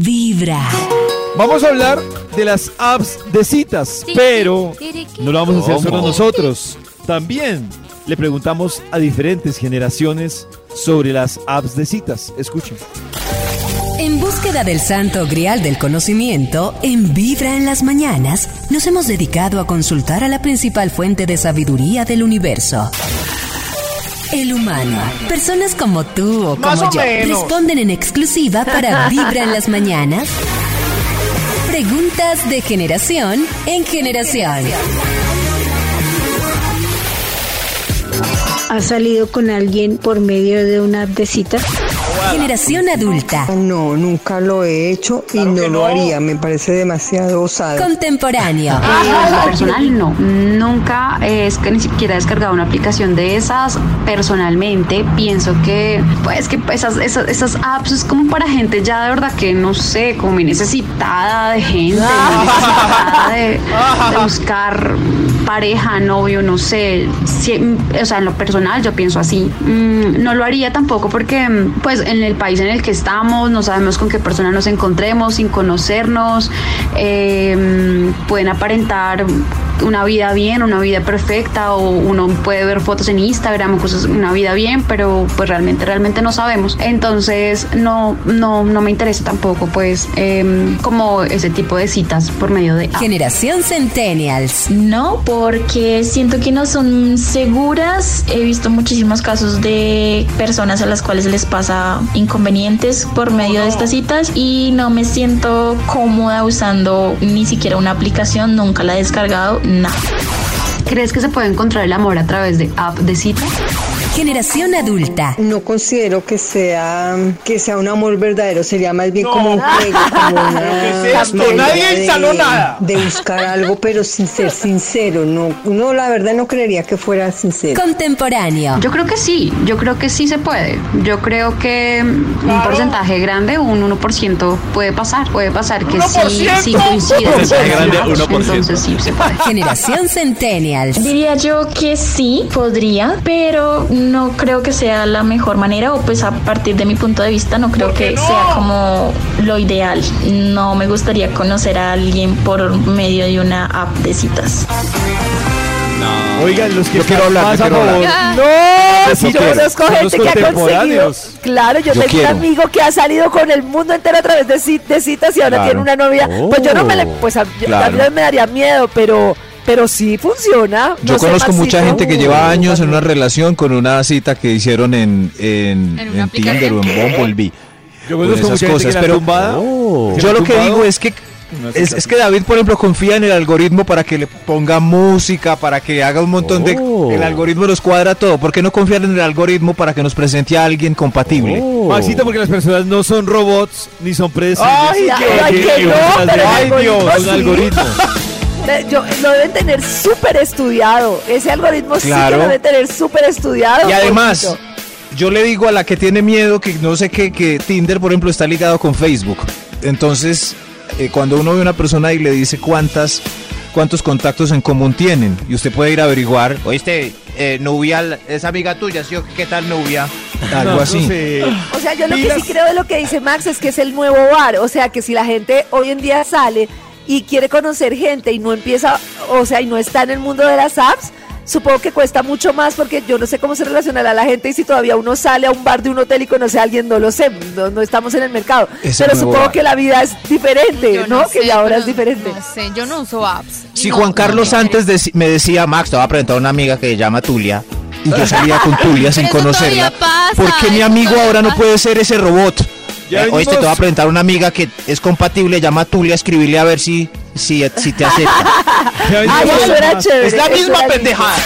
Vibra. Vamos a hablar de las apps de citas, pero no lo vamos a hacer solo nosotros. También le preguntamos a diferentes generaciones sobre las apps de citas. Escuchen. En búsqueda del santo grial del conocimiento, en Vibra en las mañanas, nos hemos dedicado a consultar a la principal fuente de sabiduría del universo. El humano. Personas como tú o Más como o yo menos. responden en exclusiva para Vibra en las mañanas. Preguntas de generación en generación. ¿Has salido con alguien por medio de una app de citas? Generación adulta. No, nunca lo he hecho y no, lo haría. Me parece demasiado osado. Contemporáneo. Lo personal no, nunca eh, es que ni siquiera he descargado una aplicación de esas. Personalmente pienso que pues que esas, esas, esas apps es como para gente ya de verdad que no sé, como necesitada de gente, necesitada de, de buscar pareja, novio, no sé. Si- o sea, en lo personal yo pienso así. Mm, no lo haría tampoco porque mm, pues en el país en el que estamos no sabemos con qué persona nos encontremos sin conocernos. eh, mm, pueden aparentar una vida bien, una vida perfecta o uno puede ver fotos en Instagram o cosas, una vida bien, pero pues realmente, realmente no sabemos. Entonces no, no, no me interesa tampoco pues em, como ese tipo de citas por medio de... Generación Centennials. No, porque siento que no son seguras. He visto muchísimos casos de personas a las cuales les pasa inconvenientes por medio de estas citas y no me siento cómoda usando ni siquiera una aplicación, nunca la he descargado, nada. ¿Crees que se puede encontrar el amor a través de app de citas? Generación adulta. No considero que sea que sea un amor verdadero, sería más bien como un juego, como una Nadie de- instaló nada. De buscar algo, pero sin ser sincero. No, uno la verdad no creería que fuera sincero. Contemporáneo. Yo creo que sí, yo creo que sí se puede. Yo creo que mm, un porcentaje grande, un 1% puede pasar. Puede pasar que sí, sí coincide. Porcentaje grande, 1%. Entonces sí se puede. Generación Centennials. Diría yo que sí, podría, pero no creo que sea la mejor manera o pues a partir de mi punto de vista no creo que sea como lo ideal. No me gustaría conocer a alguien por medio de una app de citas. Oigan, los que Yo quiero hablar, más yo quiero hablar. No, Sí, yo conozco gente que ha conseguido. Claro, yo, Yo tengo quiero. un amigo que ha salido con el mundo entero a través de, ci- de citas y ahora Claro. tiene una novia. Pues yo no me le, Oh, pues a, claro. a mí me daría miedo, pero, pero sí funciona. Yo No conozco mucha gente que lleva años en una relación con una cita que hicieron en, en, En en Tinder o en Bumblebee. Yo con conozco esas mucha gente cosas, que la pero tumbada. yo lo que digo es que es, es que David, por ejemplo, confía en el algoritmo para que le ponga música, para que haga un montón Oh. de... El algoritmo nos cuadra todo. ¿Por qué no confiar en el algoritmo para que nos presente a alguien compatible? Maxito, porque las personas no son robots ni son predecibles. Ay, ay, ay, que no, pero el algoritmo un sí. algoritmo. Eh, Yo, lo deben tener súper estudiado. Ese algoritmo sí que lo deben tener súper estudiado. Y además, yo le digo a la que tiene miedo que no sé qué, que Tinder, por ejemplo, está ligado con Facebook. Entonces, eh, cuando uno ve a una persona y le dice cuántas, cuántos contactos en común tienen, y usted puede ir a averiguar, Oíste, eh, Nubia, es amiga tuya, ¿sí? o qué? ¿Qué tal Nubia? algo No, no así. sé. O sea, yo lo que sí creo de lo que dice Max es que es el nuevo bar. O sea, que si la gente hoy en día sale y quiere conocer gente y no empieza, o sea, y no está en el mundo de las apps, supongo que cuesta mucho más porque yo no sé cómo se relacionará la gente y si todavía uno sale a un bar de un hotel y conoce a alguien, no lo sé, no, no estamos en el mercado. Es Pero supongo bar. que la vida es diferente, Yo ¿no? que sé, ya ahora pero es diferente. No sé, yo no uso apps. Si No, Juan no Carlos me antes deci- me decía, Max, te voy a presentar a una amiga que se llama Tulia, y yo salía con Tulia sin conocerla, pasa, ¿por qué mi amigo ahora no puede ser ese robot? Ya Eh, oíste, te voy a presentar a una amiga que es compatible, llama Tulia, escribirle a ver si, si, si te acepta. Ay, era chévere. Es la misma era pendejada.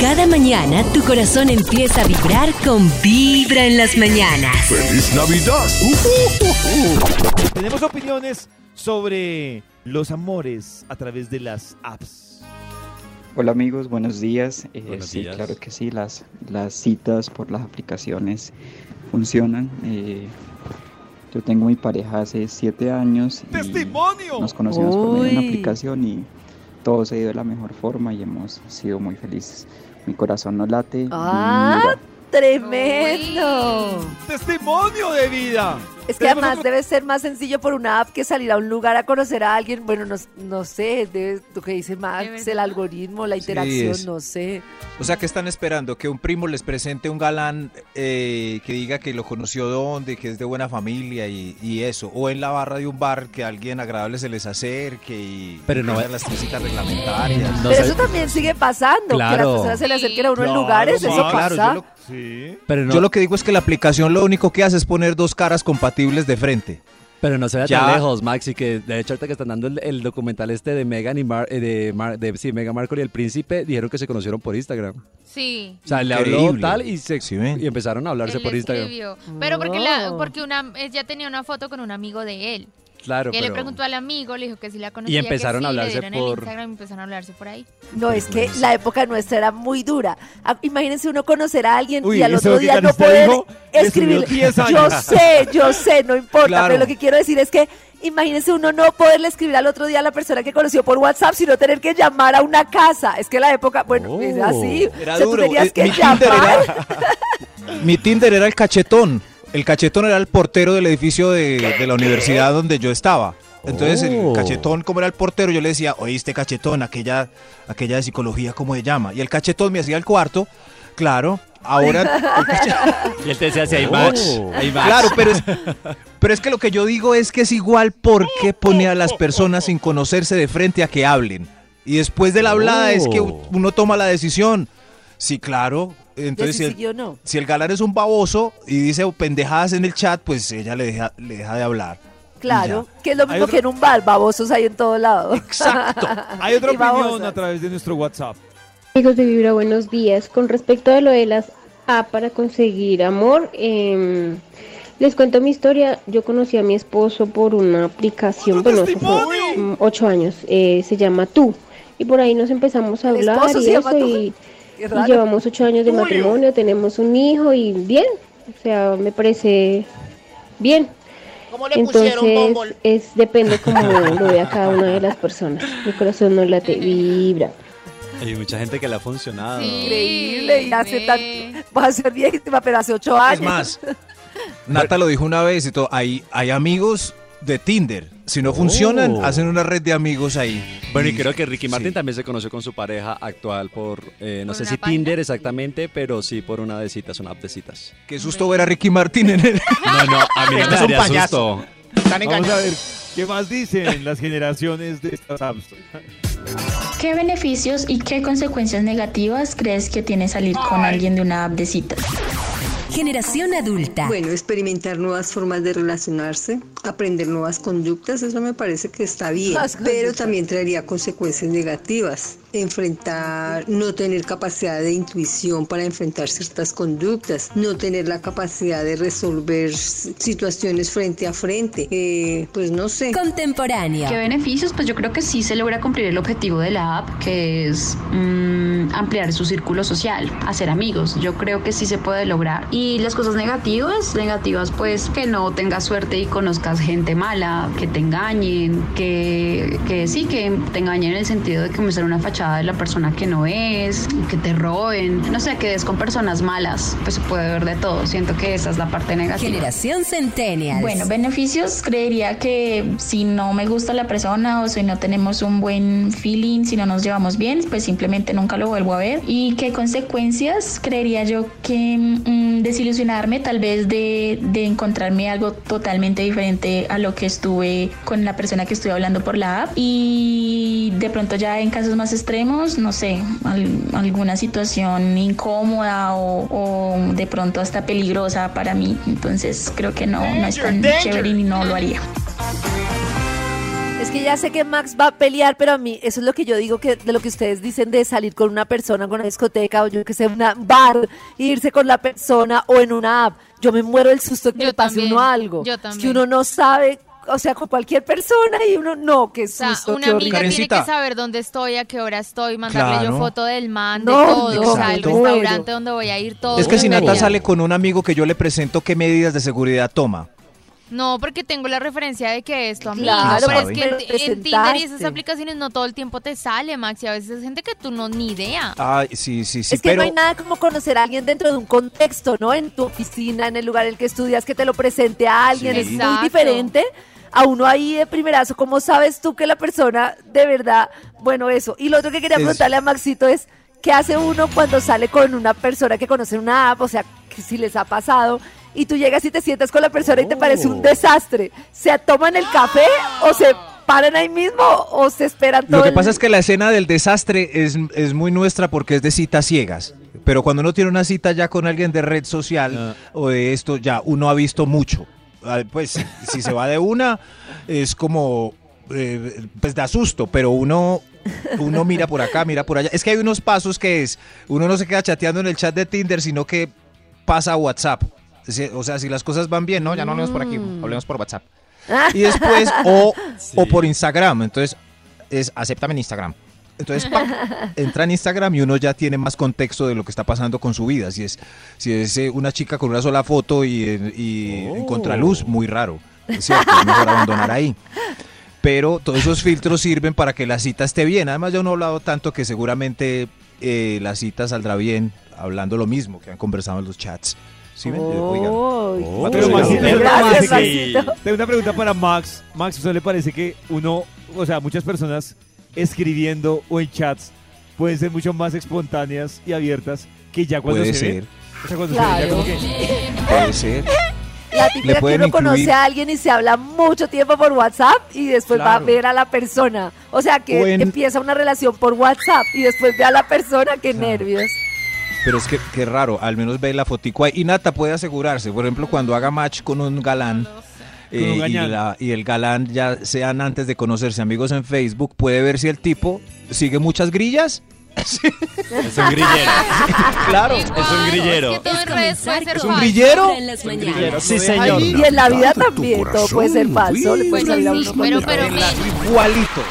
Cada mañana tu corazón empieza a vibrar con Vibra en las mañanas. ¡Feliz Navidad! Tenemos opiniones sobre los amores a través de las apps. Hola amigos, buenos días. Eh, Buenos sí, días. claro que sí, las, las citas por las aplicaciones funcionan. Eh, yo tengo mi pareja hace siete años y ¡Testimonio! nos conocimos por medio de una Uy. aplicación y todo se ha ido de la mejor forma y hemos sido muy felices. Mi corazón no late. Ah, tremendo. ¡Testimonio de vida! Es que además debe ser más sencillo por una app que salir a un lugar a conocer a alguien. Bueno, no, no sé, debe, lo que dice Max, el algoritmo, la interacción, no sé. O sea, que están esperando? Que un primo les presente un galán eh, que diga que lo conoció dónde, que es de buena familia y, y eso. O en la barra de un bar que alguien agradable se les acerque y Pero no- las citas reglamentarias. No Pero eso también sigue pasando, que las Claro. personas se le acerquen a uno en Claro, lugares, sí, eso claro, pasa. yo lo- Sí. Pero no, Yo lo que digo es que la aplicación lo único que hace es poner dos caras compatibles de frente. pero no se vea Ya. tan lejos, Max, y que de hecho ahorita que están dando el, el documental este de Megan y Mar, eh, de, Mar- de sí, Meghan Markle y el príncipe, dijeron que se conocieron por Instagram. Sí. O sea, le habló Increíble. tal y se Sí, y empezaron a hablarse Él por Instagram. escribió. Pero porque, la, Oh. porque una, ella tenía una foto con un amigo de él. Claro, le preguntó al amigo, le dijo que sí la conocía. que empezaron a sí, le hablarse dieron por- el Instagram y empezaron a hablarse por ahí. No, es que la época nuestra era muy dura. Ah, Imagínense uno conocer a alguien Uy, y al otro día no poder dijo, le escribir. subió 10 Yo sé, yo sé, no importa. Claro. Pero lo que quiero decir es que imagínense uno no poderle escribir al otro día a la persona que conoció por WhatsApp, sino tener que llamar a una casa. Es que la época, bueno, es Oh. así. Era o sea, duro. tú tenías Eh, que mi, Tinder llamar. era, mi Tinder era el cachetón. El cachetón era el portero del edificio de, de la universidad donde yo estaba. Entonces Oh. el cachetón, como era el portero, yo le decía, oíste cachetón, aquella, aquella de psicología, ¿cómo se llama? Y el cachetón me hacía el cuarto. Claro, ahora... el Y él te decía, si hay Oh. match, hay match. Claro, pero es, pero es que lo que yo digo es que es igual porque pone a las personas sin conocerse de frente a que hablen. Y después de la hablada es que Oh. uno toma la decisión. Sí, claro. Entonces, si si el, sí o no. si el galán es un baboso y dice pendejadas en el chat, pues ella le deja, le deja de hablar. Claro, que es lo mismo otro- que en un bar, babosos hay en todo lado. Exacto. Hay otra opinión a través de nuestro WhatsApp. Amigos de Vibra, buenos días. Con respecto a lo de las A para conseguir amor, em, les cuento mi historia. Yo conocí a mi esposo por una aplicación, bueno, fue mm, ocho años, eh, se llama Tú. Y por ahí nos empezamos a ¿El hablar esposo y se llama eso, Tú? y, y raro. llevamos ocho años de matrimonio, tenemos un hijo y bien, o sea, me parece bien. ¿Cómo le pusieron Entonces, Bumble? es, depende cómo lo vea cada una de las personas. Mi corazón no late, vibra. Hay mucha gente que le ha funcionado. Sí. Increíble, y hace ve. tanto, va a ser viejísima, pero hace ocho años. Es más, Nata lo dijo una vez y todo. Hay, hay amigos de Tinder. Si no funcionan, Oh. hacen una red de amigos ahí. Bueno, y creo que Ricky sí. Martin también se conoció con su pareja actual por, eh, no ¿Por sé si página? Tinder exactamente, pero sí por una de citas, una app de citas. Qué susto ver a Ricky Martin en el... No, no, a mí no me es un daría payaso. susto. Están Vamos a ver qué más dicen las generaciones de estas apps. ¿Qué beneficios y qué consecuencias negativas crees que tiene salir con alguien de una app de citas? Generación adulta. Bueno, experimentar nuevas formas de relacionarse, aprender nuevas conductas, eso me parece que está bien, pero también traería consecuencias negativas. Enfrentar, no tener capacidad de intuición para enfrentar ciertas conductas, no tener la capacidad de resolver situaciones frente a frente, eh, pues no sé. Contemporáneo. ¿Qué beneficios? Pues yo creo que sí se logra cumplir el objetivo de la app, que es mm, ampliar su círculo social, hacer amigos. Yo creo que sí se puede lograr. Y las cosas negativas, negativas pues que no tengas suerte y conozcas gente mala, que te engañen, que, que sí, que te engañen en el sentido de que muestran una fachada de la persona que no es, que te roben, no sé, que des con personas malas, pues se puede ver de todo. Siento que esa es la parte negativa. Generación Centennials. Bueno, beneficios, creería que si no me gusta la persona o si no tenemos un buen feeling, si no nos llevamos bien, pues simplemente nunca lo vuelvo a ver. ¿Y qué consecuencias? Creería yo que mm, desilusionarme tal vez de, de encontrarme algo totalmente diferente a lo que estuve con la persona que estoy hablando por la app. Y de pronto ya en casos más extremos, no sé, al- alguna situación incómoda o, o de pronto hasta peligrosa para mí. Entonces creo que no, no es tan chévere y no lo haría. Es que ya sé que Max va a pelear, pero a mí eso es lo que yo digo que de lo que ustedes dicen de salir con una persona con una discoteca o yo que sé, una bar, e irse con la persona o en una app. Yo me muero del susto que Yo le pase también, uno algo. yo Es que uno no sabe, o sea, con cualquier persona y uno no, qué O sea, susto, una qué amiga tiene que saber dónde estoy, a qué hora estoy, mandarle Claro. yo foto del man, No, de todo, no, o sea, el restaurante donde voy a ir, todo. Es que si Nata sale con un amigo que yo le presento qué medidas de seguridad toma. No, porque tengo la referencia de que esto, amigo. Claro, pero es que en, pero en Tinder y esas aplicaciones no todo el tiempo te sale, Max. Y a veces es gente que tú no ni idea. Ay, sí, sí, sí, es que pero no hay nada como conocer a alguien dentro de un contexto, ¿no? En tu oficina, en el lugar en el que estudias, que te lo presente a alguien. Sí. Es muy diferente a uno ahí de primerazo. ¿Cómo sabes tú que la persona de verdad, bueno, eso? Y lo otro que quería preguntarle a Maxito es, ¿qué hace uno cuando sale con una persona que conoce una app? O sea, que si les ha pasado. Y tú llegas y te sientas con la persona y te parece Oh. un desastre. ¿Se toman el café o se paran ahí mismo o se esperan todo Lo que el- pasa es que la escena del desastre es, es muy nuestra porque es de citas ciegas. Pero cuando uno tiene una cita ya con alguien de red social o de esto, ya uno ha visto mucho. Pues si se va de una, es como, eh, pues da susto, pero uno, uno mira por acá, mira por allá. Es que hay unos pasos que es, uno no se queda chateando en el chat de Tinder, sino que pasa a WhatsApp. Si- O sea, si las cosas van bien, no, ya no hablemos por aquí, hablemos por WhatsApp. Y después, o, o por Instagram. Entonces, es acéptame en Instagram. Entonces, entra en Instagram y uno ya tiene más contexto de lo que está pasando con su vida. Si es, si es eh, una chica con una sola foto y, en- en contraluz, muy raro. Es cierto, es mejor abandonar ahí. Pero todos esos filtros sirven para que la cita esté bien. Además, yo no he hablado tanto que seguramente eh, la cita saldrá bien hablando lo mismo que han conversado en los chats. ¿Sí ven? Eh, oigan. Uy, Pero Maxito, ¿no le Gracias, parece que- Maxito. Tengo una pregunta para Max. Max, ¿a usted le parece que uno, o sea, muchas personas escribiendo o en chats pueden ser mucho más espontáneas y abiertas que ya cuando Puede se ser. ven? O sea, cuando se ven ya Claro. como que... Puede ser. La típica que pueden uno conoce incluir- a alguien y se habla mucho tiempo por WhatsApp y después va a Claro. ver a la persona. O sea, que O en- empieza una relación por WhatsApp y después ve a la persona, qué nervios. Pero es que qué raro, al menos ve la fotico ahí. Y Nata puede asegurarse, por ejemplo, cuando haga match con un galán eh, y, gañán. la- y el galán ya sean antes de conocerse amigos en Facebook, puede ver si el tipo sigue muchas grillas. Es un grillero. Claro. Es un grillero. Es que todo en redes puede ser ¿Es un grillero? Un. Sí, señor. Y en la vida también todo puede ser falso. Pues sí, pero, pero Igualito.